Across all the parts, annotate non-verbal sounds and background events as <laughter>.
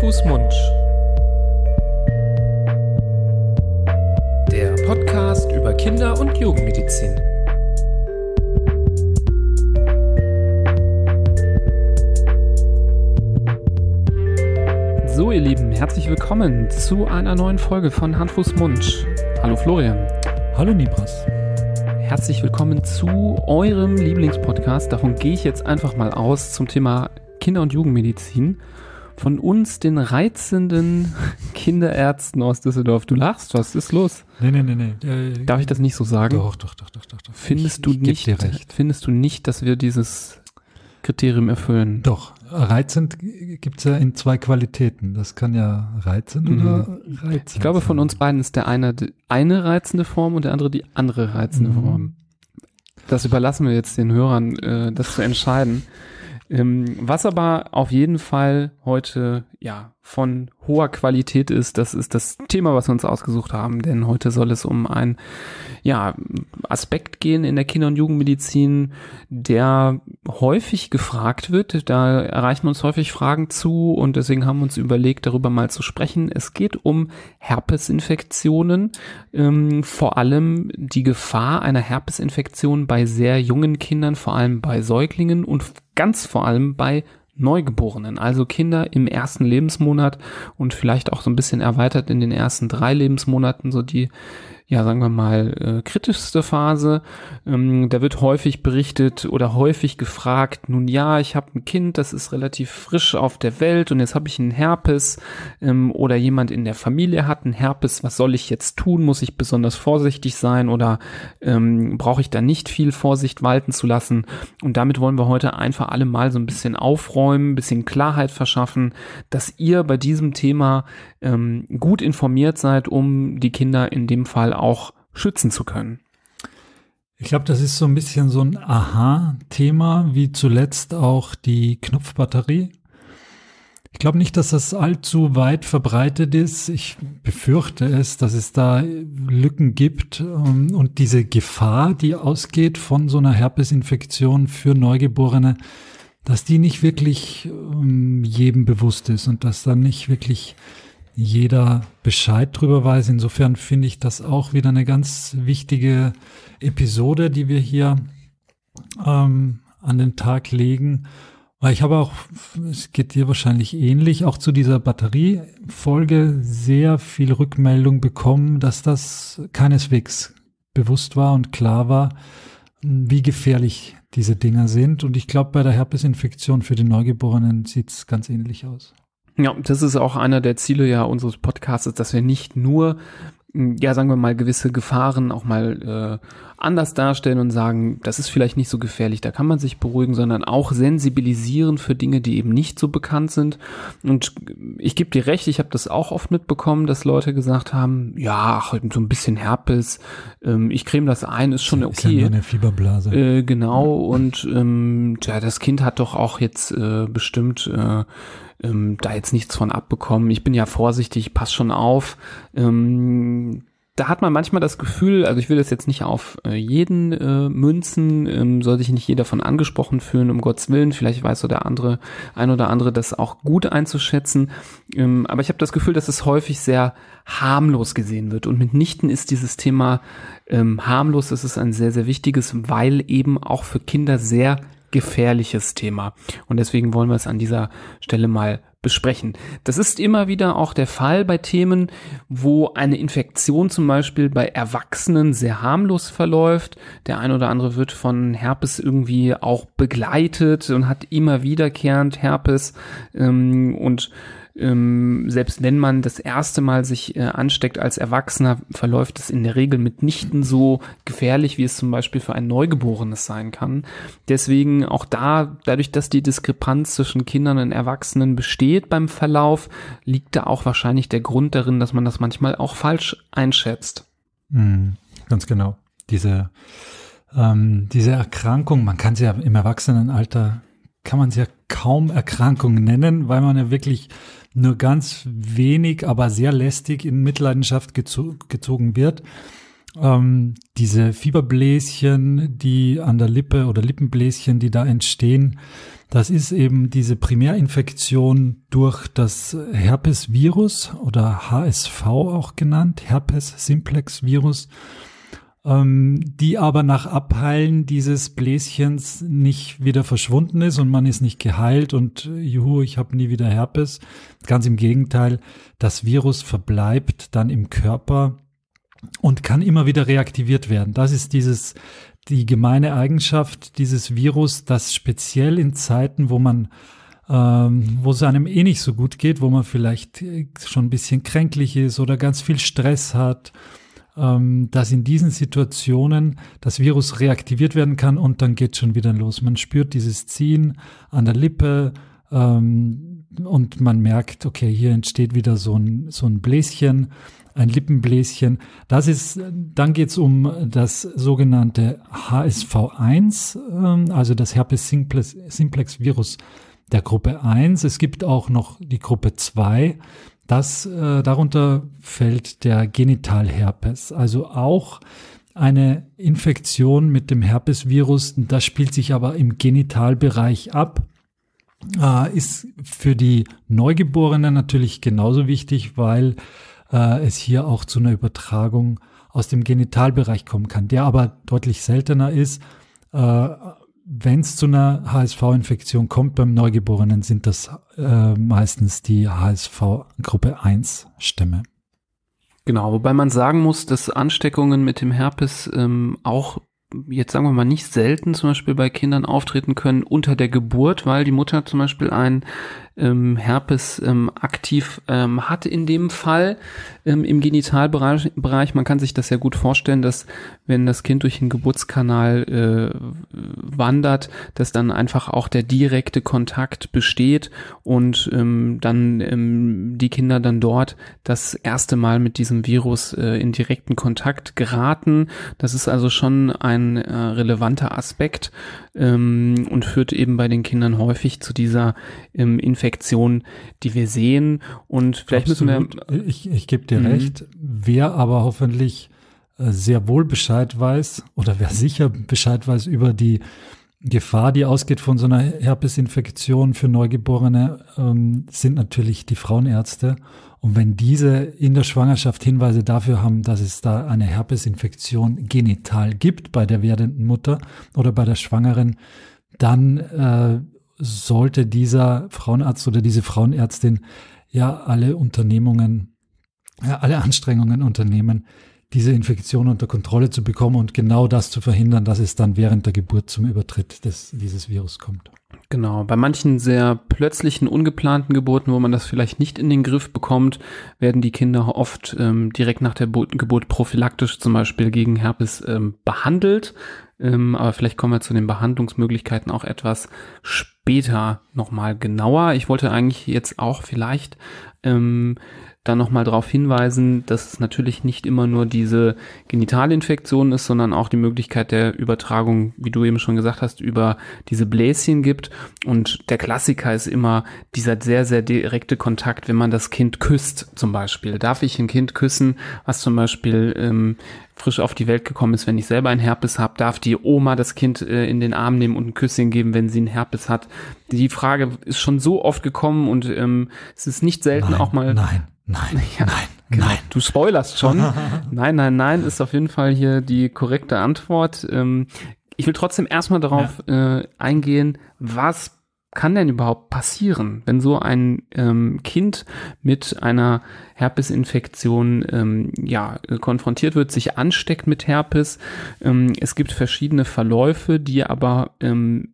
Fuß, Mund. Der Podcast über Kinder- und Jugendmedizin. So, ihr Lieben, herzlich willkommen zu einer neuen Folge von Hand, Fuß, Mund. Hallo Florian. Hallo Nibras. Herzlich willkommen zu eurem Lieblingspodcast. Davon gehe ich jetzt einfach mal aus zum Thema Kinder- und Jugendmedizin. Von uns, den reizenden <laughs> Kinderärzten aus Düsseldorf. Du lachst, was ist los? Nee, nee, nee, nee. Äh, Darf ich das nicht so sagen? Doch, doch, doch, doch, doch. doch. Findest ich, du ich nicht, dir recht. findest du nicht, dass wir dieses Kriterium erfüllen? Doch, reizend gibt's ja in zwei Qualitäten. Das kann ja reizend oder reizend Mhm. Ich glaube, von uns beiden ist der eine die eine reizende Form und der andere die andere reizende Mhm. Form. Das überlassen wir jetzt den Hörern, äh, das zu entscheiden. Ähm, was aber auf jeden Fall heute ja von hoher Qualität ist, das ist das Thema, was wir uns ausgesucht haben, denn heute soll es um ein ja, Aspekt gehen in der Kinder- und Jugendmedizin, der häufig gefragt wird. Da erreichen uns häufig Fragen zu und deswegen haben wir uns überlegt, darüber mal zu sprechen. Es geht um Herpesinfektionen, ähm, vor allem die Gefahr einer Herpesinfektion bei sehr jungen Kindern, vor allem bei Säuglingen und ganz vor allem bei Neugeborenen, also Kinder im ersten Lebensmonat und vielleicht auch so ein bisschen erweitert in den ersten drei Lebensmonaten, so die ja, sagen wir mal, äh, kritischste Phase. Ähm, da wird häufig berichtet oder häufig gefragt, nun ja, ich habe ein Kind, das ist relativ frisch auf der Welt und jetzt habe ich einen Herpes ähm, oder jemand in der Familie hat einen Herpes, was soll ich jetzt tun? Muss ich besonders vorsichtig sein oder ähm, brauche ich da nicht viel Vorsicht walten zu lassen? Und damit wollen wir heute einfach alle mal so ein bisschen aufräumen, ein bisschen Klarheit verschaffen, dass ihr bei diesem Thema ähm, gut informiert seid, um die Kinder in dem Fall auch schützen zu können. Ich glaube, das ist so ein bisschen so ein Aha-Thema, wie zuletzt auch die Knopfbatterie. Ich glaube nicht, dass das allzu weit verbreitet ist. Ich befürchte es, dass es da Lücken gibt ähm, und diese Gefahr, die ausgeht von so einer Herpesinfektion für Neugeborene, dass die nicht wirklich ähm, jedem bewusst ist und dass dann nicht wirklich jeder Bescheid drüber weiß. Insofern finde ich das auch wieder eine ganz wichtige Episode, die wir hier ähm, an den Tag legen. Weil ich habe auch, es geht dir wahrscheinlich ähnlich, auch zu dieser Batteriefolge sehr viel Rückmeldung bekommen, dass das keineswegs bewusst war und klar war, wie gefährlich diese Dinger sind. Und ich glaube, bei der Herpesinfektion für die Neugeborenen sieht es ganz ähnlich aus. Ja, das ist auch einer der Ziele ja unseres Podcasts, dass wir nicht nur, ja, sagen wir mal, gewisse Gefahren auch mal äh, anders darstellen und sagen, das ist vielleicht nicht so gefährlich, da kann man sich beruhigen, sondern auch sensibilisieren für Dinge, die eben nicht so bekannt sind. Und ich gebe dir recht, ich habe das auch oft mitbekommen, dass Leute gesagt haben, ja, ach, so ein bisschen Herpes, ähm, ich creme das ein, ist schon Ist ja okay. nur eine Fieberblase. Äh, genau, und ähm, tja, das Kind hat doch auch jetzt äh, bestimmt äh, ähm, da jetzt nichts von abbekommen. Ich bin ja vorsichtig, pass schon auf. Ähm, da hat man manchmal das Gefühl, also ich will das jetzt nicht auf äh, jeden äh, münzen, ähm, soll sich nicht jeder von angesprochen fühlen, um Gottes Willen. Vielleicht weiß so der andere, ein oder andere das auch gut einzuschätzen. Ähm, aber ich habe das Gefühl, dass es häufig sehr harmlos gesehen wird. Und mitnichten ist dieses Thema ähm, harmlos, das ist ein sehr, sehr wichtiges, weil eben auch für Kinder sehr gefährliches Thema. Und deswegen wollen wir es an dieser Stelle mal besprechen. Das ist immer wieder auch der Fall bei Themen, wo eine Infektion zum Beispiel bei Erwachsenen sehr harmlos verläuft. Der ein oder andere wird von Herpes irgendwie auch begleitet und hat immer wiederkehrend Herpes ähm, und ähm, selbst wenn man das erste Mal sich äh, ansteckt als Erwachsener, verläuft es in der Regel mitnichten so gefährlich, wie es zum Beispiel für ein Neugeborenes sein kann. Deswegen auch da, dadurch, dass die Diskrepanz zwischen Kindern und Erwachsenen besteht beim Verlauf, liegt da auch wahrscheinlich der Grund darin, dass man das manchmal auch falsch einschätzt. Mhm, ganz genau. Diese, ähm, diese Erkrankung, man kann sie ja im Erwachsenenalter, kann man sie ja kaum Erkrankung nennen, weil man ja wirklich nur ganz wenig, aber sehr lästig in Mitleidenschaft gezo gezogen wird. ähm, diese Fieberbläschen, die an der Lippe oder Lippenbläschen, die da entstehen, das ist eben diese Primärinfektion durch das Herpesvirus oder HSV auch genannt, Herpes Simplex Virus, ähm, die aber nach Abheilen dieses Bläschens nicht wieder verschwunden ist und man ist nicht geheilt und juhu, ich habe nie wieder Herpes. Ganz im Gegenteil, das Virus verbleibt dann im Körper und kann immer wieder reaktiviert werden. Das ist dieses die gemeine Eigenschaft dieses Virus, dass speziell in Zeiten, wo man ähm, wo es einem eh nicht so gut geht, wo man vielleicht schon ein bisschen kränklich ist oder ganz viel Stress hat, dass in diesen Situationen das Virus reaktiviert werden kann und dann geht schon wieder los. Man spürt dieses Ziehen an der Lippe ähm, und man merkt, okay, hier entsteht wieder so ein, so ein Bläschen ein Lippenbläschen. Das ist, dann geht es um das sogenannte HSV1, ähm, also das Herpes simplex, simplex Virus der Gruppe 1. Es gibt auch noch die Gruppe 2. Das, äh, darunter fällt der Genitalherpes, also auch eine Infektion mit dem Herpesvirus. Das spielt sich aber im Genitalbereich ab. Äh, ist für die Neugeborenen natürlich genauso wichtig, weil äh, es hier auch zu einer Übertragung aus dem Genitalbereich kommen kann, der aber deutlich seltener ist. Äh, Wenn es zu einer HSV-Infektion kommt beim Neugeborenen, sind das äh, meistens die HSV-Gruppe 1-Stämme. Genau, wobei man sagen muss, dass Ansteckungen mit dem Herpes ähm, auch jetzt sagen wir mal nicht selten zum Beispiel bei Kindern auftreten können unter der Geburt, weil die Mutter zum Beispiel ein ähm, Herpes ähm, aktiv ähm, hat in dem Fall ähm, im Genitalbereich. Bereich. Man kann sich das ja gut vorstellen, dass wenn das Kind durch den Geburtskanal äh, wandert, dass dann einfach auch der direkte Kontakt besteht und ähm, dann ähm, die Kinder dann dort das erste Mal mit diesem Virus äh, in direkten Kontakt geraten. Das ist also schon ein äh, relevanter Aspekt ähm, und führt eben bei den Kindern häufig zu dieser ähm, Infektion, die wir sehen. Und vielleicht Absolut. müssen wir. Ich, ich gebe dir mhm. recht. Wer aber hoffentlich äh, sehr wohl Bescheid weiß oder wer sicher Bescheid weiß über die Gefahr, die ausgeht von so einer Herpesinfektion für Neugeborene, ähm, sind natürlich die Frauenärzte. Und wenn diese in der Schwangerschaft Hinweise dafür haben, dass es da eine Herpesinfektion genital gibt bei der werdenden Mutter oder bei der Schwangeren, dann äh, sollte dieser Frauenarzt oder diese Frauenärztin ja alle Unternehmungen, ja, alle Anstrengungen unternehmen, diese Infektion unter Kontrolle zu bekommen und genau das zu verhindern, dass es dann während der Geburt zum Übertritt des, dieses Virus kommt. Genau, bei manchen sehr plötzlichen, ungeplanten Geburten, wo man das vielleicht nicht in den Griff bekommt, werden die Kinder oft ähm, direkt nach der Geburt prophylaktisch zum Beispiel gegen Herpes ähm, behandelt. Ähm, aber vielleicht kommen wir zu den Behandlungsmöglichkeiten auch etwas später nochmal genauer. Ich wollte eigentlich jetzt auch vielleicht ähm, dann nochmal darauf hinweisen, dass es natürlich nicht immer nur diese Genitalinfektion ist, sondern auch die Möglichkeit der Übertragung, wie du eben schon gesagt hast, über diese Bläschen gibt. Und der Klassiker ist immer dieser sehr, sehr direkte Kontakt, wenn man das Kind küsst zum Beispiel. Darf ich ein Kind küssen, was zum Beispiel ähm, frisch auf die Welt gekommen ist, wenn ich selber ein Herpes habe, darf die Oma das Kind äh, in den Arm nehmen und ein Küsschen geben, wenn sie ein Herpes hat. Die Frage ist schon so oft gekommen und ähm, es ist nicht selten nein, auch mal. Nein, Nein, <laughs> ja, nein, genau. nein. Du spoilerst schon. <laughs> nein, nein, nein, ist auf jeden Fall hier die korrekte Antwort. Ähm, ich will trotzdem erstmal darauf ja. äh, eingehen, was kann denn überhaupt passieren, wenn so ein ähm, Kind mit einer Herpesinfektion ähm, ja, konfrontiert wird, sich ansteckt mit Herpes? Ähm, es gibt verschiedene Verläufe, die aber ähm,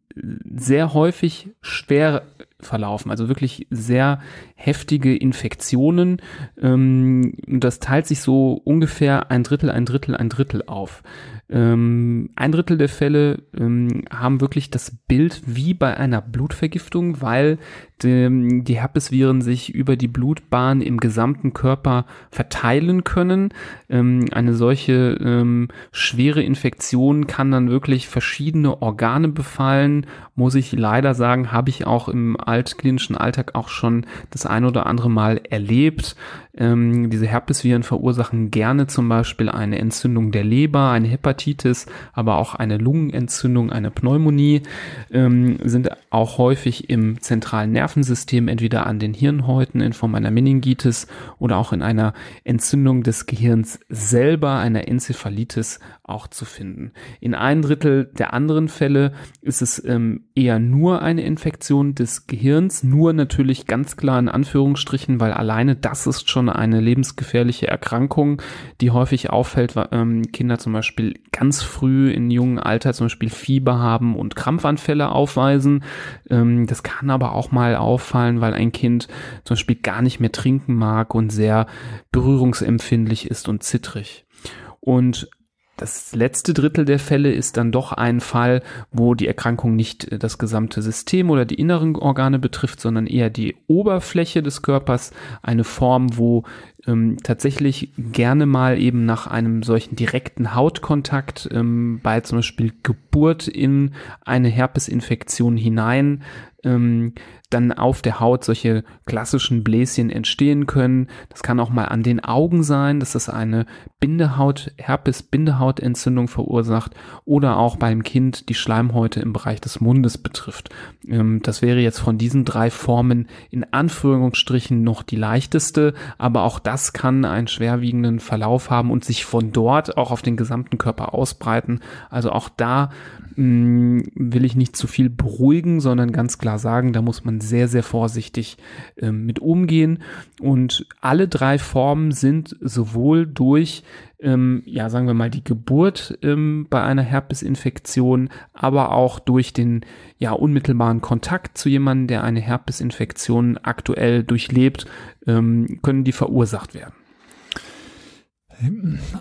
sehr häufig schwer verlaufen, also wirklich sehr heftige Infektionen. Ähm, das teilt sich so ungefähr ein Drittel, ein Drittel, ein Drittel auf. Ähm, ein Drittel der Fälle ähm, haben wirklich das Bild wie bei einer Blutvergiftung, weil die, die Herpesviren sich über die Blutbahn im gesamten Körper verteilen können. Ähm, eine solche ähm, schwere Infektion kann dann wirklich verschiedene Organe befallen. Muss ich leider sagen, habe ich auch im altklinischen Alltag auch schon das ein oder andere Mal erlebt. Ähm, diese Herpesviren verursachen gerne zum Beispiel eine Entzündung der Leber, eine Hepatitis, aber auch eine Lungenentzündung, eine Pneumonie, ähm, sind auch häufig im zentralen Nervensystem, entweder an den Hirnhäuten in Form einer Meningitis oder auch in einer Entzündung des Gehirns selber, einer Enzephalitis auch zu finden. In ein Drittel der anderen Fälle ist es ähm, eher nur eine Infektion des Gehirns, nur natürlich ganz klar in Anführungsstrichen, weil alleine das ist schon eine lebensgefährliche Erkrankung, die häufig auffällt, ähm, Kinder zum Beispiel ganz früh in jungen Alter zum Beispiel Fieber haben und Krampfanfälle aufweisen. Ähm, das kann aber auch mal auffallen, weil ein Kind zum Beispiel gar nicht mehr trinken mag und sehr berührungsempfindlich ist und zittrig. Und das letzte Drittel der Fälle ist dann doch ein Fall, wo die Erkrankung nicht das gesamte System oder die inneren Organe betrifft, sondern eher die Oberfläche des Körpers. Eine Form, wo ähm, tatsächlich gerne mal eben nach einem solchen direkten Hautkontakt ähm, bei zum Beispiel Geburt in eine Herpesinfektion hinein ähm, dann auf der Haut solche klassischen Bläschen entstehen können. Das kann auch mal an den Augen sein, dass das eine Bindehaut, Herpes-Bindehautentzündung verursacht oder auch beim Kind die Schleimhäute im Bereich des Mundes betrifft. Ähm, das wäre jetzt von diesen drei Formen in Anführungsstrichen noch die leichteste, aber auch das kann einen schwerwiegenden Verlauf haben und sich von dort auch auf den gesamten Körper ausbreiten. Also auch da mh, mm, will ich nicht zu viel beruhigen, sondern ganz klar sagen, da muss man sehr, sehr vorsichtig äh, mit umgehen. Und alle drei Formen sind sowohl durch ähm, ja, sagen wir mal, die Geburt ähm, bei einer Herpesinfektion, aber auch durch den ja unmittelbaren Kontakt zu jemandem, der eine Herpesinfektion aktuell durchlebt, ähm, können die verursacht werden.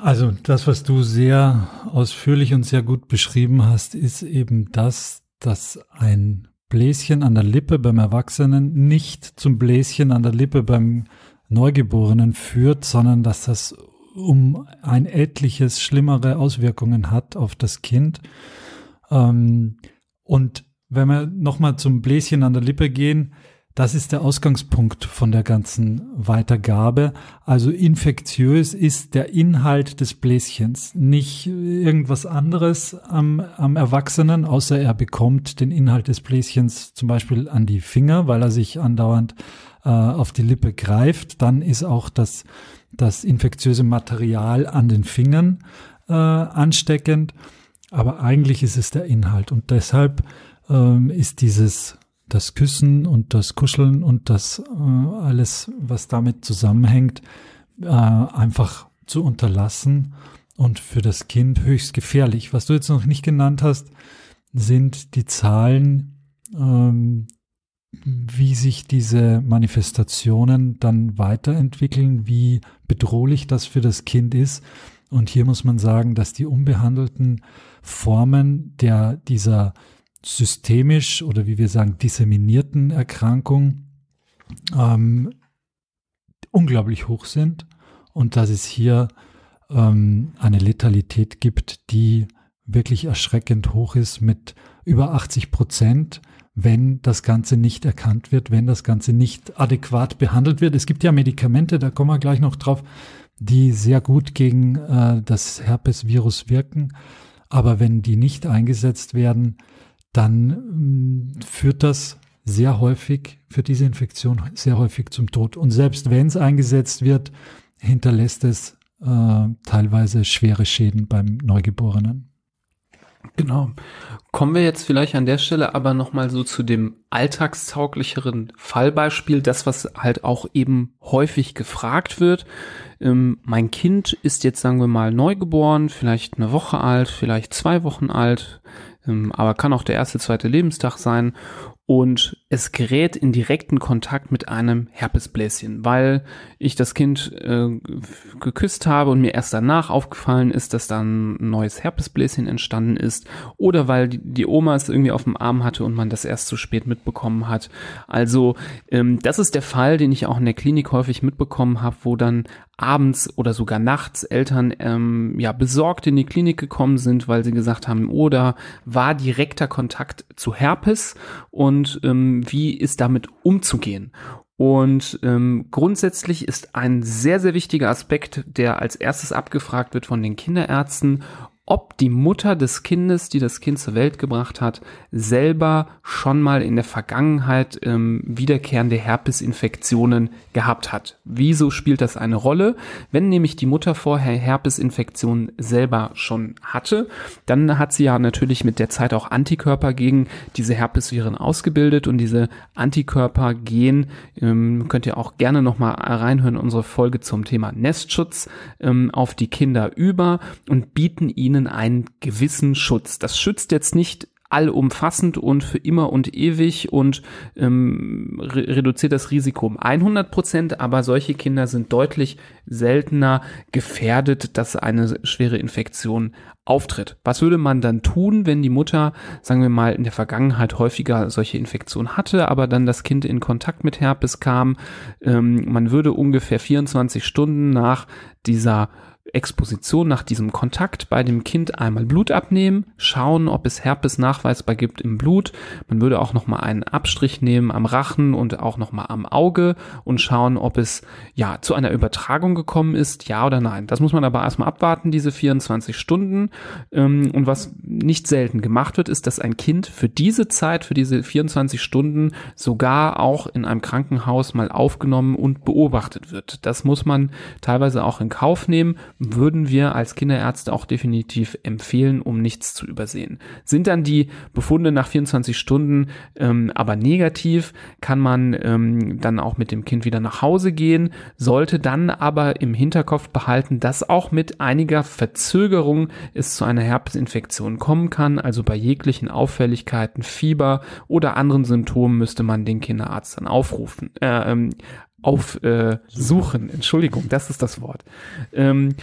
Also das, was du sehr ausführlich und sehr gut beschrieben hast, ist eben das, dass ein Bläschen an der Lippe beim Erwachsenen nicht zum Bläschen an der Lippe beim Neugeborenen führt, sondern dass das um ein etliches schlimmere Auswirkungen hat auf das Kind. Ähm, und wenn wir nochmal zum Bläschen an der Lippe gehen, das ist der Ausgangspunkt von der ganzen Weitergabe. Also infektiös ist der Inhalt des Bläschens, nicht irgendwas anderes am, am Erwachsenen, außer er bekommt den Inhalt des Bläschens zum Beispiel an die Finger, weil er sich andauernd äh, auf die Lippe greift. Dann ist auch das, das infektiöse Material an den Fingern äh, ansteckend. Aber eigentlich ist es der Inhalt und deshalb ähm, ist dieses das Küssen und das Kuscheln und das äh, alles, was damit zusammenhängt, äh, einfach zu unterlassen und für das Kind höchst gefährlich. Was du jetzt noch nicht genannt hast, sind die Zahlen, ähm, wie sich diese Manifestationen dann weiterentwickeln, wie bedrohlich das für das Kind ist. Und hier muss man sagen, dass die unbehandelten Formen der dieser systemisch oder wie wir sagen, disseminierten Erkrankung ähm, unglaublich hoch sind und dass es hier ähm, eine Letalität gibt, die wirklich erschreckend hoch ist mit über 80 Prozent, wenn das Ganze nicht erkannt wird, wenn das Ganze nicht adäquat behandelt wird. Es gibt ja Medikamente, da kommen wir gleich noch drauf, die sehr gut gegen äh, das Herpesvirus wirken. Aber wenn die nicht eingesetzt werden, dann ähm, führt das sehr häufig für diese Infektion sehr häufig zum Tod. Und selbst wenn es eingesetzt wird, hinterlässt es äh, teilweise schwere Schäden beim Neugeborenen. Genau. Kommen wir jetzt vielleicht an der Stelle aber nochmal so zu dem alltagstauglicheren Fallbeispiel, das was halt auch eben häufig gefragt wird. Ähm, mein Kind ist jetzt, sagen wir mal, neugeboren, vielleicht eine Woche alt, vielleicht zwei Wochen alt, ähm, aber kann auch der erste, zweite Lebenstag sein. und es gerät in direkten Kontakt mit einem Herpesbläschen, weil ich das Kind äh, geküsst habe und mir erst danach aufgefallen ist, dass da ein neues Herpesbläschen entstanden ist oder weil die, die Oma es irgendwie auf dem Arm hatte und man das erst zu spät mitbekommen hat. Also ähm, das ist der Fall, den ich auch in der Klinik häufig mitbekommen habe, wo dann abends oder sogar nachts Eltern ähm, ja besorgt in die Klinik gekommen sind, weil sie gesagt haben, oder war direkter Kontakt zu Herpes und ähm, wie ist damit umzugehen? Und ähm, grundsätzlich ist ein sehr, sehr wichtiger Aspekt, der als erstes abgefragt wird von den Kinderärzten, ob die Mutter des Kindes, die das Kind zur Welt gebracht hat, selber schon mal in der Vergangenheit ähm, wiederkehrende Herpesinfektionen gehabt hat. Wieso spielt das eine Rolle? Wenn nämlich die Mutter vorher Herpesinfektionen selber schon hatte, dann hat sie ja natürlich mit der Zeit auch Antikörper gegen diese Herpesviren ausgebildet und diese Antikörper gehen, ähm, könnt ihr auch gerne nochmal reinhören, unsere Folge zum Thema Nestschutz ähm, auf die Kinder über und bieten ihnen ihnen einen gewissen Schutz. Das schützt jetzt nicht allumfassend und für immer und ewig und ähm, re reduziert das Risiko um 100 Prozent, aber solche Kinder sind deutlich seltener gefährdet, dass eine schwere Infektion auftritt. Was würde man dann tun, wenn die Mutter, sagen wir mal, in der Vergangenheit häufiger solche Infektionen hatte, aber dann das Kind in Kontakt mit Herpes kam? Ähm, man würde ungefähr 24 Stunden nach dieser Exposition nach diesem Kontakt bei dem Kind einmal Blut abnehmen, schauen, ob es Herpes nachweisbar gibt im Blut. Man würde auch noch mal einen Abstrich nehmen am Rachen und auch noch mal am Auge und schauen, ob es ja zu einer Übertragung gekommen ist, ja oder nein. Das muss man aber erstmal abwarten, diese 24 Stunden. Ähm, und was nicht selten gemacht wird, ist, dass ein Kind für diese Zeit, für diese 24 Stunden sogar auch in einem Krankenhaus mal aufgenommen und beobachtet wird. Das muss man teilweise auch in Kauf nehmen würden wir als Kinderärzte auch definitiv empfehlen, um nichts zu übersehen. Sind dann die Befunde nach 24 Stunden ähm, aber negativ, kann man ähm, dann auch mit dem Kind wieder nach Hause gehen, sollte dann aber im Hinterkopf behalten, dass auch mit einiger Verzögerung es zu einer Herpesinfektion kommen kann. Also bei jeglichen Auffälligkeiten, Fieber oder anderen Symptomen müsste man den Kinderarzt dann aufrufen, äh, ähm, aufsuchen. Äh, Entschuldigung, das ist das Wort. Ähm,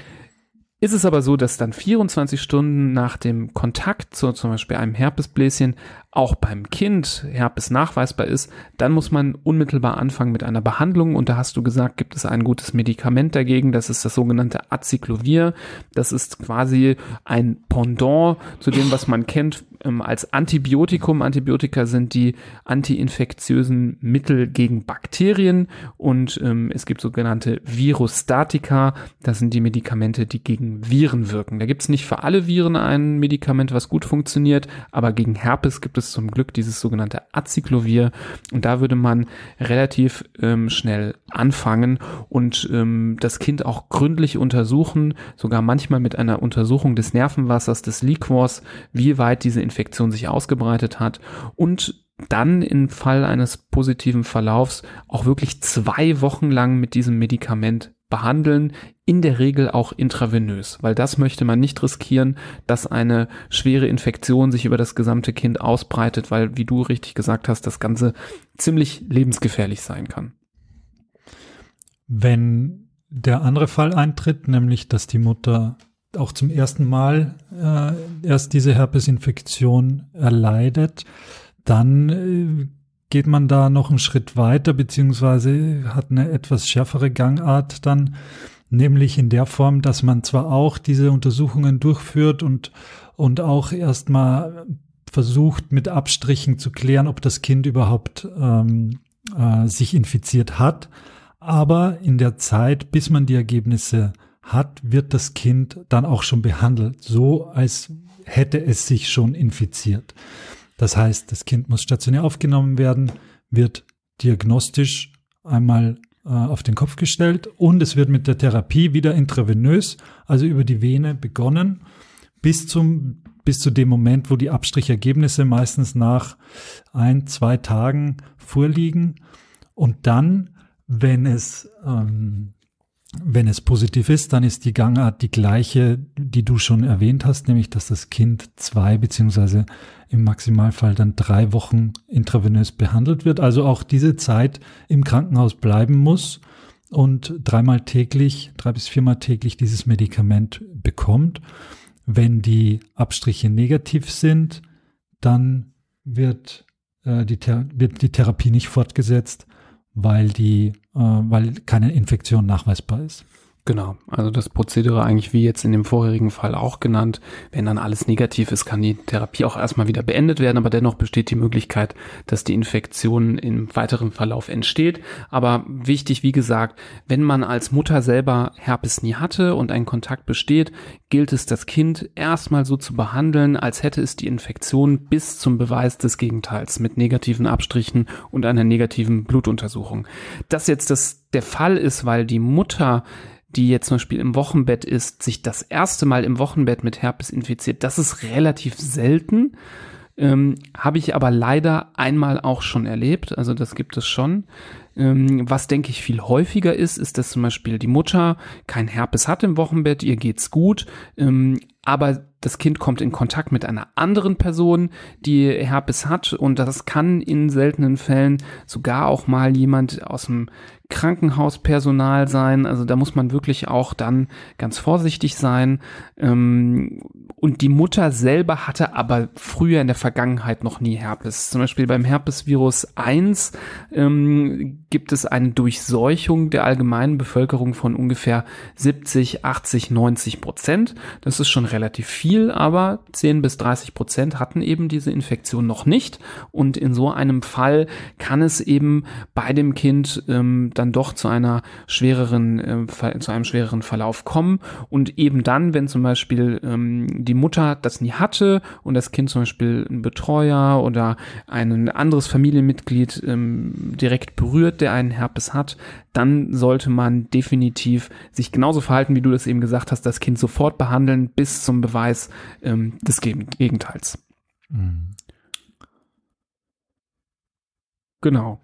ist es aber so, dass dann 24 Stunden nach dem Kontakt zu zum Beispiel einem Herpesbläschen auch beim Kind Herpes nachweisbar ist, dann muss man unmittelbar anfangen mit einer Behandlung. Und da hast du gesagt, gibt es ein gutes Medikament dagegen. Das ist das sogenannte Acyclovir. Das ist quasi ein Pendant zu dem, was man kennt ähm, als Antibiotikum. Antibiotika sind die antiinfektiösen Mittel gegen Bakterien. Und ähm, es gibt sogenannte Virostatika. Das sind die Medikamente, die gegen Viren wirken. Da gibt es nicht für alle Viren ein Medikament, was gut funktioniert, aber gegen Herpes gibt es zum Glück dieses sogenannte Acyclovir und da würde man relativ ähm, schnell anfangen und ähm, das Kind auch gründlich untersuchen, sogar manchmal mit einer Untersuchung des Nervenwassers, des Liquors, wie weit diese Infektion sich ausgebreitet hat und dann im Fall eines positiven Verlaufs auch wirklich zwei Wochen lang mit diesem Medikament behandeln, in der Regel auch intravenös, weil das möchte man nicht riskieren, dass eine schwere Infektion sich über das gesamte Kind ausbreitet, weil, wie du richtig gesagt hast, das Ganze ziemlich lebensgefährlich sein kann. Wenn der andere Fall eintritt, nämlich dass die Mutter auch zum ersten Mal äh, erst diese Herpesinfektion erleidet, dann äh, geht man da noch einen Schritt weiter, beziehungsweise hat eine etwas schärfere Gangart dann, nämlich in der Form, dass man zwar auch diese Untersuchungen durchführt und, und auch erstmal versucht, mit Abstrichen zu klären, ob das Kind überhaupt ähm, äh, sich infiziert hat. Aber in der Zeit, bis man die Ergebnisse hat, wird das Kind dann auch schon behandelt, so als hätte es sich schon infiziert. Das heißt, das Kind muss stationär aufgenommen werden, wird diagnostisch einmal äh, auf den Kopf gestellt und es wird mit der Therapie wieder intravenös, also über die Vene begonnen, bis zum bis zu dem Moment, wo die Abstrichergebnisse meistens nach ein, zwei Tagen vorliegen. Und dann, wenn es ähm, wenn es positiv ist, dann ist die Gangart die gleiche, die du schon erwähnt hast, nämlich dass das Kind zwei beziehungsweise im Maximalfall dann drei Wochen intravenös behandelt wird. Also auch diese Zeit im Krankenhaus bleiben muss und dreimal täglich, drei bis viermal täglich dieses Medikament bekommt. Wenn die Abstriche negativ sind, dann wird, äh, die, wird die Therapie nicht fortgesetzt, weil die, weil keine Infektion nachweisbar ist. Genau, also das Prozedere eigentlich wie jetzt in dem vorherigen Fall auch genannt. Wenn dann alles negativ ist, kann die Therapie auch erstmal wieder beendet werden, aber dennoch besteht die Möglichkeit, dass die Infektion im weiteren Verlauf entsteht. Aber wichtig, wie gesagt, wenn man als Mutter selber Herpes nie hatte und ein Kontakt besteht, gilt es, das Kind erstmal so zu behandeln, als hätte es die Infektion bis zum Beweis des Gegenteils mit negativen Abstrichen und einer negativen Blutuntersuchung. Dass jetzt das der Fall ist, weil die Mutter die jetzt zum Beispiel im Wochenbett ist, sich das erste Mal im Wochenbett mit Herpes infiziert, das ist relativ selten. Ähm, Habe ich aber leider einmal auch schon erlebt, also das gibt es schon. Ähm, was denke ich viel häufiger ist, ist, dass zum Beispiel die Mutter kein Herpes hat im Wochenbett, ihr geht's gut, ähm, aber das Kind kommt in Kontakt mit einer anderen Person, die Herpes hat und das kann in seltenen Fällen sogar auch mal jemand aus dem Krankenhauspersonal sein. Also da muss man wirklich auch dann ganz vorsichtig sein. Ähm, und die Mutter selber hatte aber früher in der Vergangenheit noch nie Herpes. Zum Beispiel beim Herpesvirus 1 ähm, gibt es eine Durchseuchung der allgemeinen Bevölkerung von ungefähr 70, 80, 90 Prozent. Das ist schon relativ viel, aber 10 bis 30 Prozent hatten eben diese Infektion noch nicht. Und in so einem Fall kann es eben bei dem Kind ähm, dann doch zu einer schwereren, äh, zu einem schwereren Verlauf kommen. Und eben dann, wenn zum Beispiel ähm, die Mutter das nie hatte und das Kind zum Beispiel einen Betreuer oder ein anderes Familienmitglied ähm, direkt berührt, der einen Herpes hat, dann sollte man definitiv sich genauso verhalten, wie du das eben gesagt hast, das Kind sofort behandeln bis zum Beweis ähm, des Gegenteils. Mhm. Genau.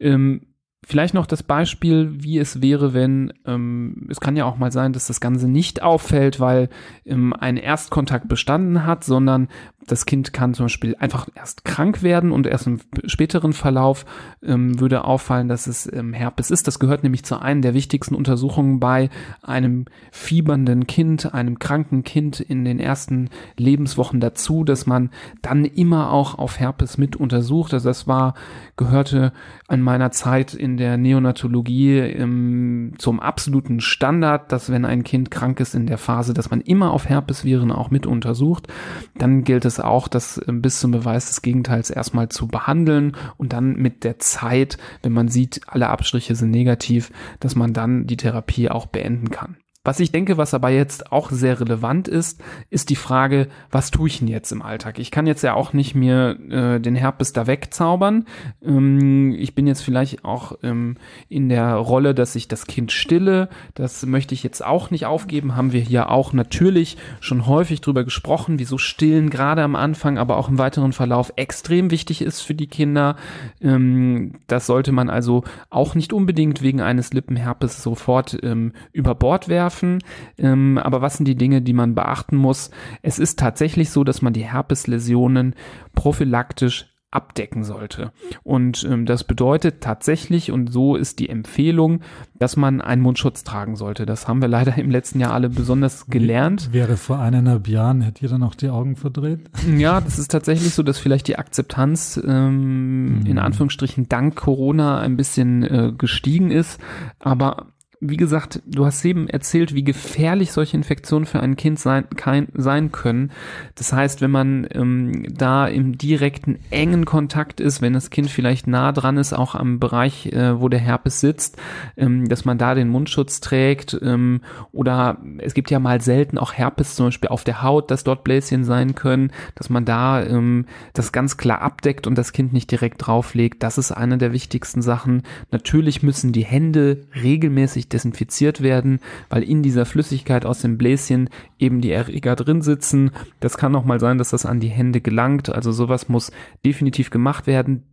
Ähm, Vielleicht noch das Beispiel, wie es wäre, wenn ähm, es kann ja auch mal sein, dass das Ganze nicht auffällt, weil ähm, ein Erstkontakt bestanden hat, sondern das Kind kann zum Beispiel einfach erst krank werden und erst im späteren Verlauf ähm, würde auffallen, dass es ähm, Herpes ist. Das gehört nämlich zu einer der wichtigsten Untersuchungen bei einem fiebernden Kind, einem kranken Kind in den ersten Lebenswochen dazu, dass man dann immer auch auf Herpes mit untersucht. Also das war, gehörte an meiner Zeit in der Neonatologie ähm, zum absoluten Standard, dass wenn ein Kind krank ist in der Phase, dass man immer auf Herpesviren auch mit untersucht. Dann gilt es es auch, das äh, bis zum Beweis des Gegenteils erstmal zu behandeln und dann mit der Zeit, wenn man sieht, alle Abstriche sind negativ, dass man dann die Therapie auch beenden kann. Was ich denke, was aber jetzt auch sehr relevant ist, ist die Frage, was tue ich denn jetzt im Alltag? Ich kann jetzt ja auch nicht mir äh, den Herpes da wegzaubern. Ähm, ich bin jetzt vielleicht auch ähm, in der Rolle, dass ich das Kind stille. Das möchte ich jetzt auch nicht aufgeben. Haben wir hier auch natürlich schon häufig drüber gesprochen, wieso Stillen gerade am Anfang, aber auch im weiteren Verlauf extrem wichtig ist für die Kinder. Ähm, das sollte man also auch nicht unbedingt wegen eines Lippenherpes sofort ähm, über Bord werfen werfen. Ähm, aber was sind die Dinge, die man beachten muss? Es ist tatsächlich so, dass man die Herpesläsionen prophylaktisch abdecken sollte. Und ähm, das bedeutet tatsächlich, und so ist die Empfehlung, dass man einen Mundschutz tragen sollte. Das haben wir leider im letzten Jahr alle besonders gelernt. Wäre vor eineinhalb Jahren, hätte ihr dann auch die Augen verdreht? Ja, das ist tatsächlich so, dass vielleicht die Akzeptanz ähm, mhm. in Anführungsstrichen dank Corona ein bisschen äh, gestiegen ist. Aber wie gesagt, du hast eben erzählt, wie gefährlich solche Infektionen für ein Kind sein, kein, sein können. Das heißt, wenn man ähm, da im direkten engen Kontakt ist, wenn das Kind vielleicht nah dran ist, auch am Bereich, äh, wo der Herpes sitzt, ähm, dass man da den Mundschutz trägt ähm, oder es gibt ja mal selten auch Herpes zum Beispiel auf der Haut, dass dort Bläschen sein können, dass man da ähm, das ganz klar abdeckt und das Kind nicht direkt drauflegt. Das ist eine der wichtigsten Sachen. Natürlich müssen die Hände regelmäßig regelmäßig desinfiziert werden, weil in dieser Flüssigkeit aus dem Bläschen eben die Erreger drin sitzen. Das kann auch mal sein, dass das an die Hände gelangt. Also sowas muss definitiv gemacht werden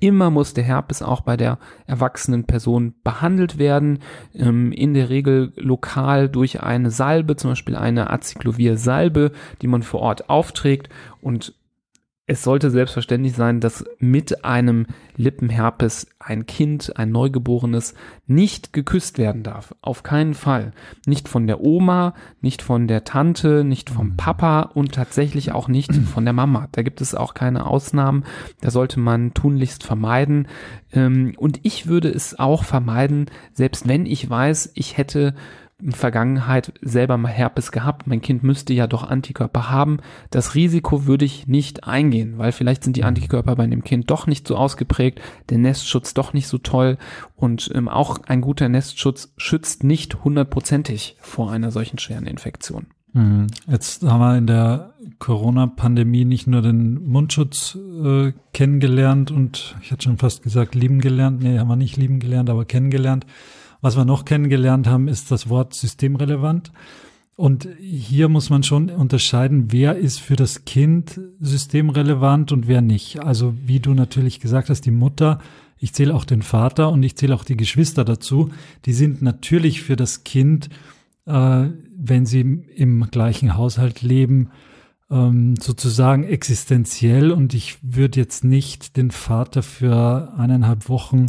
immer muss der Herpes auch bei der erwachsenen Person behandelt werden, ähm, in der Regel lokal durch eine Salbe, zum Beispiel eine Acyclovir-Salbe, die man vor Ort aufträgt und es sollte selbstverständlich sein, dass mit einem Lippenherpes ein Kind, ein Neugeborenes, nicht geküsst werden darf. Auf keinen Fall. Nicht von der Oma, nicht von der Tante, nicht vom mhm. Papa und tatsächlich auch nicht <clears throat> von der Mama. Da gibt es auch keine Ausnahmen. Da sollte man tunlichst vermeiden. Ähm, und ich würde es auch vermeiden, selbst wenn ich weiß, ich hätte Vergangenheit selber mal Herpes gehabt, mein Kind müsste ja doch Antikörper haben. Das Risiko würde ich nicht eingehen, weil vielleicht sind die Antikörper bei dem Kind doch nicht so ausgeprägt, der Nestschutz doch nicht so toll und ähm, auch ein guter Nestschutz schützt nicht hundertprozentig vor einer solchen schweren Infektion. Mhm. Jetzt haben wir in der Corona-Pandemie nicht nur den Mundschutz äh, kennengelernt und ich hatte schon fast gesagt lieben gelernt. Nee, haben wir nicht lieben gelernt, aber kennengelernt was wir noch kennengelernt haben, ist das Wort systemrelevant. Und hier muss man schon unterscheiden, wer ist für das Kind systemrelevant und wer nicht. Also wie du natürlich gesagt hast, die Mutter, ich zähle auch den Vater und ich zähle auch die Geschwister dazu, die sind natürlich für das Kind, äh, wenn sie im gleichen Haushalt leben, ähm, sozusagen existenziell. Und ich würde jetzt nicht den Vater für eineinhalb Wochen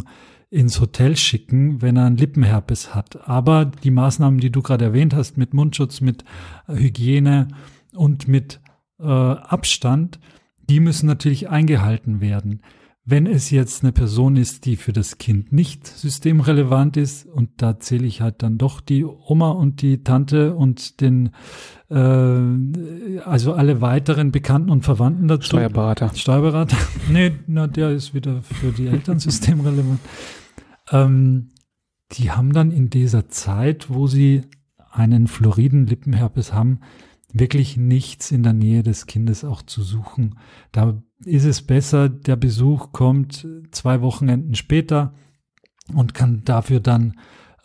ins Hotel schicken, wenn er einen Lippenherpes hat. Aber die Maßnahmen, die du gerade erwähnt hast, mit Mundschutz, mit äh, Hygiene und mit äh, Abstand, die müssen natürlich eingehalten werden. Wenn es jetzt eine Person ist, die für das Kind nicht systemrelevant ist, und da zähle ich halt dann doch die Oma und die Tante und den, äh, also alle weiteren Bekannten und Verwandten dazu. Steuerberater. Steuerberater. <laughs> nee, na, der ist wieder für die Eltern <laughs> systemrelevant ähm, die haben dann in dieser Zeit, wo sie einen floriden Lippenherpes haben, wirklich nichts in der Nähe des Kindes auch zu suchen. Da ist es besser, der Besuch kommt zwei Wochenenden später und kann dafür dann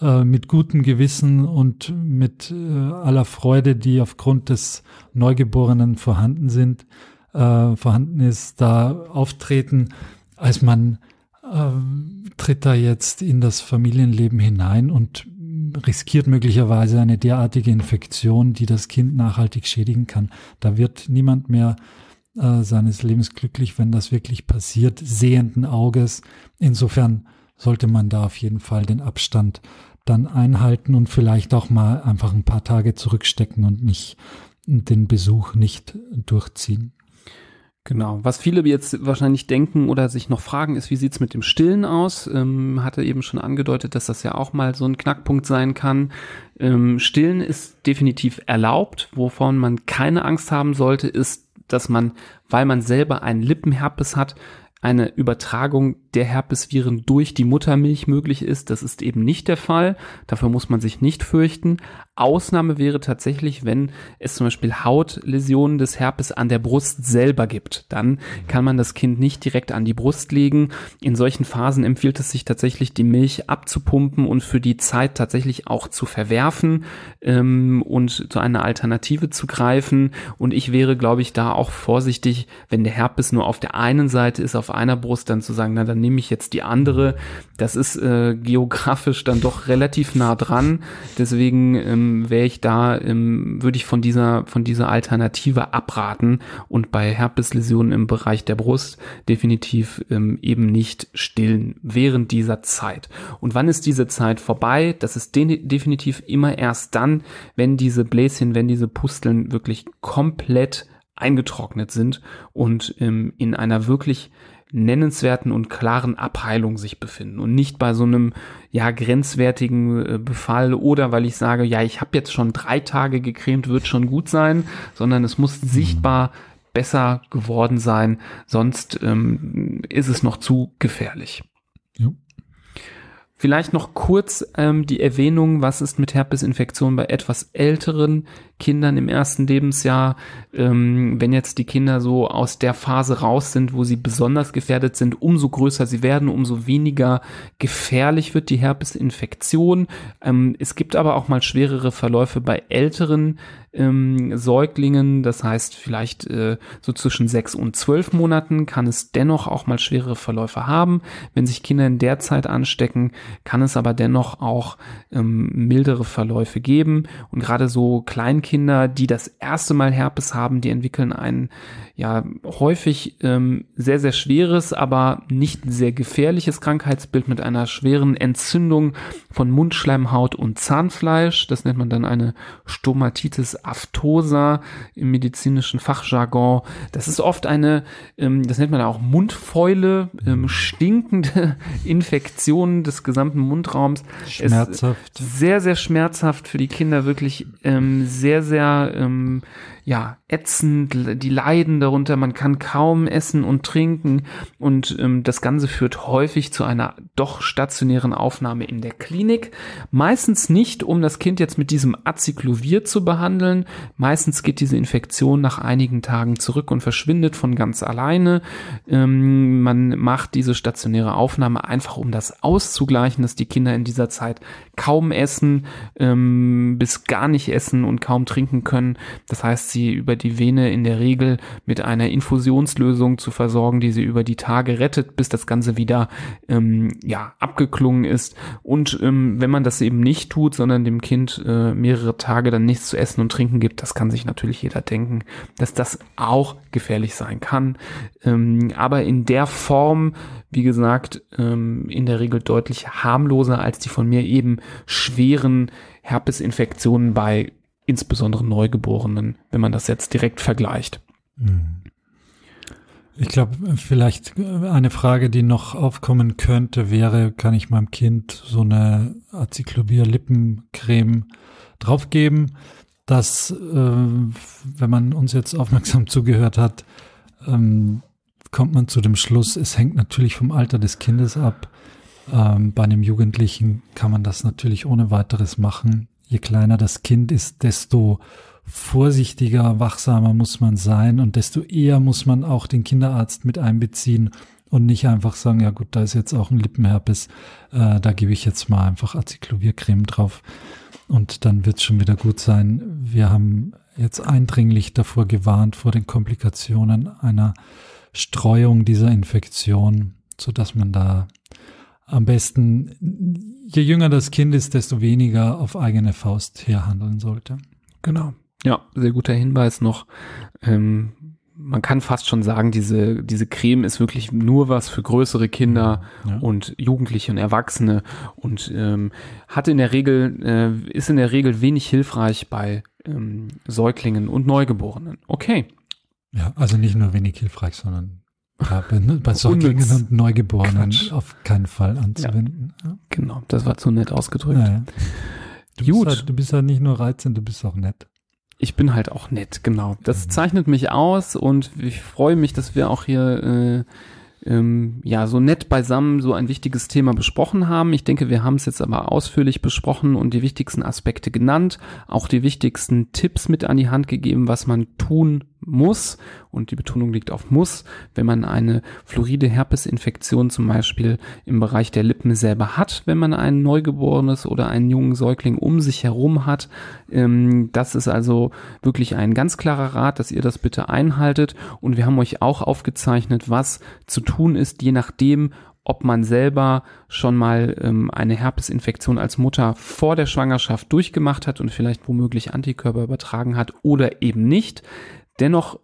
äh, mit gutem Gewissen und mit äh, aller Freude, die aufgrund des Neugeborenen vorhanden sind, äh, vorhanden ist, da auftreten, als man ähm, tritt da jetzt in das Familienleben hinein und riskiert möglicherweise eine derartige Infektion, die das Kind nachhaltig schädigen kann. Da wird niemand mehr äh, seines Lebens glücklich, wenn das wirklich passiert, sehenden Auges. Insofern sollte man da auf jeden Fall den Abstand dann einhalten und vielleicht auch mal einfach ein paar Tage zurückstecken und nicht den Besuch nicht durchziehen. Genau. Was viele jetzt wahrscheinlich denken oder sich noch fragen, ist, wie sieht's mit dem Stillen aus? Ähm, hatte eben schon angedeutet, dass das ja auch mal so ein Knackpunkt sein kann. Ähm, Stillen ist definitiv erlaubt. Wovon man keine Angst haben sollte, ist, dass man, weil man selber einen Lippenherpes hat, eine Übertragung der Herpesviren durch die Muttermilch möglich ist. Das ist eben nicht der Fall. Dafür muss man sich nicht fürchten. Ausnahme wäre tatsächlich, wenn es zum Beispiel Hautläsionen des Herpes an der Brust selber gibt. Dann kann man das Kind nicht direkt an die Brust legen. In solchen Phasen empfiehlt es sich tatsächlich, die Milch abzupumpen und für die Zeit tatsächlich auch zu verwerfen ähm, und zu einer Alternative zu greifen. Und ich wäre, glaube ich, da auch vorsichtig, wenn der Herpes nur auf der einen Seite ist, auf einer Brust, dann zu sagen, na dann dann nehme ich jetzt die andere. Das ist äh, geografisch dann doch relativ nah dran. Deswegen ähm, wäre ich da, ähm, würde ich von dieser, von dieser Alternative abraten und bei Herpesläsionen im Bereich der Brust definitiv ähm, eben nicht stillen während dieser Zeit. Und wann ist diese Zeit vorbei? Das ist de definitiv immer erst dann, wenn diese Bläschen, wenn diese Pusteln wirklich komplett eingetrocknet sind und ähm, in einer wirklich nennenswerten und klaren Abheilung sich befinden und nicht bei so einem ja grenzwertigen äh, Befall oder weil ich sage, ja, ich habe jetzt schon drei Tage gecremt, wird schon gut sein, sondern es muss sichtbar besser geworden sein, sonst ähm, ist es noch zu gefährlich. Ja. Vielleicht noch kurz ähm, die Erwähnung, was ist mit Herpesinfektionen bei etwas älteren Kindern im ersten Lebensjahr. Ähm, wenn jetzt die Kinder so aus der Phase raus sind, wo sie besonders gefährdet sind, umso größer sie werden, umso weniger gefährlich wird die Herpesinfektion. Ähm, es gibt aber auch mal schwerere Verläufe bei älteren ähm, Säuglingen, das heißt vielleicht äh, so zwischen sechs und zwölf Monaten kann es dennoch auch mal schwere Verläufe haben. Wenn sich Kinder in der Zeit anstecken, kann es aber dennoch auch ähm, mildere Verläufe geben. Und gerade so Kleinkinder, die das erste Mal Herpes haben, die entwickeln ein ja häufig ähm, sehr, sehr schweres, aber nicht sehr gefährliches Krankheitsbild mit einer schweren Entzündung von Mundschleimhaut und Zahnfleisch. Das nennt man dann eine Stomatitis aftosa im medizinischen Fachjargon. Das ist oft eine, ähm, das nennt man auch Mundfäule, ähm, stinkende <laughs> Infektion des gesamten Mundraums. Schmerzhaft. sehr, sehr schmerzhaft für die Kinder, wirklich ähm, sehr, sehr ähm, ja, ätzend, die leiden darunter, man kann kaum essen und trinken und ähm, das Ganze führt häufig zu einer doch stationären Aufnahme in der Klinik. Meistens nicht, um das Kind jetzt mit diesem Acyclovir zu behandeln. Meistens geht diese Infektion nach einigen Tagen zurück und verschwindet von ganz alleine. Ähm, man macht diese stationäre Aufnahme einfach, um das auszugleichen, dass die Kinder in dieser Zeit kaum essen, ähm, bis gar nicht essen und kaum trinken können. Das heißt, sie über die Vene in der Regel mit einer Infusionslösung zu versorgen, die sie über die Tage rettet, bis das Ganze wieder ähm, ja abgeklungen ist. Und ähm, wenn man das eben nicht tut, sondern dem Kind äh, mehrere Tage dann nichts zu essen und trinken gibt, das kann sich natürlich jeder denken, dass das auch gefährlich sein kann. Ähm, aber in der Form, wie gesagt, ähm, in der Regel deutlich harmloser als die von mir eben schweren Herpesinfektionen bei insbesondere Neugeborenen, wenn man das jetzt direkt vergleicht. Hm. Ich glaube, vielleicht eine Frage, die noch aufkommen könnte, wäre, kann ich meinem Kind so eine Acyclovir-Lippencreme draufgeben? dass, äh, wenn man uns jetzt aufmerksam <laughs> zugehört hat, ähm, kommt man zu dem Schluss, es hängt natürlich vom Alter des Kindes ab. Ähm, bei einem Jugendlichen kann man das natürlich ohne weiteres machen. Je kleiner das Kind ist, desto vorsichtiger, wachsamer muss man sein und desto eher muss man auch den Kinderarzt mit einbeziehen und nicht einfach sagen, ja gut, da ist jetzt auch ein Lippenherpes, äh, da gebe ich jetzt mal einfach Acyclovir-Creme drauf und dann wird es schon wieder gut sein. Wir haben jetzt eindringlich davor gewarnt, vor den Komplikationen einer Streuung dieser Infektion, so dass man da am besten, je jünger das Kind ist, desto weniger auf eigene Faust herhandeln sollte. Genau. Ja, sehr guter Hinweis noch. Ähm, man kann fast schon sagen, diese, diese Creme ist wirklich nur was für größere Kinder ja. und Jugendliche und Erwachsene und ähm, hat in der Regel, äh, ist in der Regel wenig hilfreich bei ähm, Säuglingen und Neugeborenen. Okay. Ja, also nicht nur wenig hilfreich, sondern ja, bei, ne, bei Säuglingen und Neugeborenen Quatsch. auf keinen Fall anzuwenden. Ja. Genau, das war zu nett ausgedrückt. Ja, du, Gut. Bist halt, du bist halt nicht nur reizend, du bist auch nett ich bin halt auch nett, genau. Das mhm. zeichnet mich aus und ich freue mich, dass wir auch hier äh, ähm, ja so nett beisammen so ein wichtiges Thema besprochen haben. Ich denke, wir haben es jetzt aber ausführlich besprochen und die wichtigsten Aspekte genannt, auch die wichtigsten Tipps mit an die Hand gegeben, was man tun muss, und die Betonung liegt auf muss, wenn man eine floride Herpesinfektion zum Beispiel im Bereich der Lippen selber hat, wenn man ein Neugeborenes oder einen jungen Säugling um sich herum hat. Ähm, das ist also wirklich ein ganz klarer Rat, dass ihr das bitte einhaltet. Und wir haben euch auch aufgezeichnet, was zu tun ist, je nachdem, ob man selber schon mal ähm, eine Herpesinfektion als Mutter vor der Schwangerschaft durchgemacht hat und vielleicht womöglich Antikörper übertragen hat oder eben nicht. Dennoch,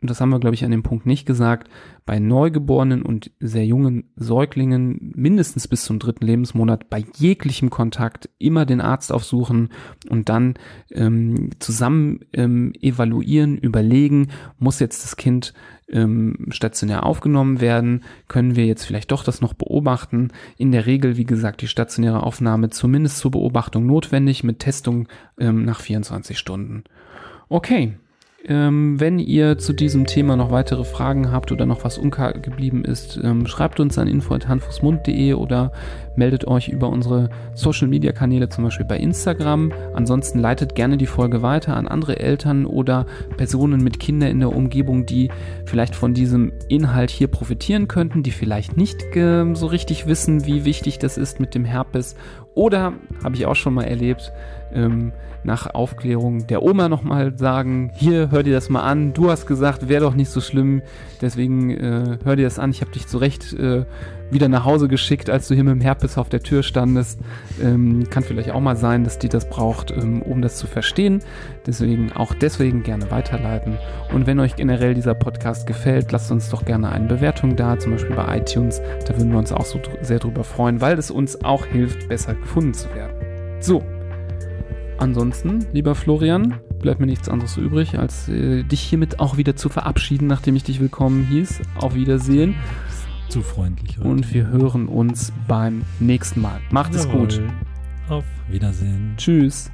und das haben wir, glaube ich, an dem Punkt nicht gesagt, bei Neugeborenen und sehr jungen Säuglingen mindestens bis zum dritten Lebensmonat bei jeglichem Kontakt immer den Arzt aufsuchen und dann ähm, zusammen ähm, evaluieren, überlegen, muss jetzt das Kind ähm, stationär aufgenommen werden, können wir jetzt vielleicht doch das noch beobachten. In der Regel, wie gesagt, die stationäre Aufnahme zumindest zur Beobachtung notwendig mit Testung ähm, nach 24 Stunden. Okay, Ähm, wenn ihr zu diesem Thema noch weitere Fragen habt oder noch was unklar geblieben ist, ähm, schreibt uns an info.handfußmund.de oder meldet euch über unsere Social Media Kanäle, zum Beispiel bei Instagram. Ansonsten leitet gerne die Folge weiter an andere Eltern oder Personen mit Kindern in der Umgebung, die vielleicht von diesem Inhalt hier profitieren könnten, die vielleicht nicht äh, so richtig wissen, wie wichtig das ist mit dem Herpes. Oder, habe ich auch schon mal erlebt, ähm, nach Aufklärung der Oma nochmal sagen, hier, hör dir das mal an, du hast gesagt, wäre doch nicht so schlimm, deswegen äh, hör dir das an, ich habe dich zurecht äh, wieder nach Hause geschickt, als du hier mit dem Herpes auf der Tür standest. Ähm, kann vielleicht auch mal sein, dass die das braucht, ähm, um das zu verstehen. Deswegen auch deswegen gerne weiterleiten. Und wenn euch generell dieser Podcast gefällt, lasst uns doch gerne eine Bewertung da, zum Beispiel bei iTunes. Da würden wir uns auch so dr sehr drüber freuen, weil es uns auch hilft, besser gefunden zu werden. So, Ansonsten, lieber Florian, bleibt mir nichts anderes übrig, als äh, dich hiermit auch wieder zu verabschieden, nachdem ich dich willkommen hieß. Auf Wiedersehen. Zu freundlich. Heute. Und wir hören uns beim nächsten Mal. Macht Jawohl. es gut. Auf Wiedersehen. Tschüss.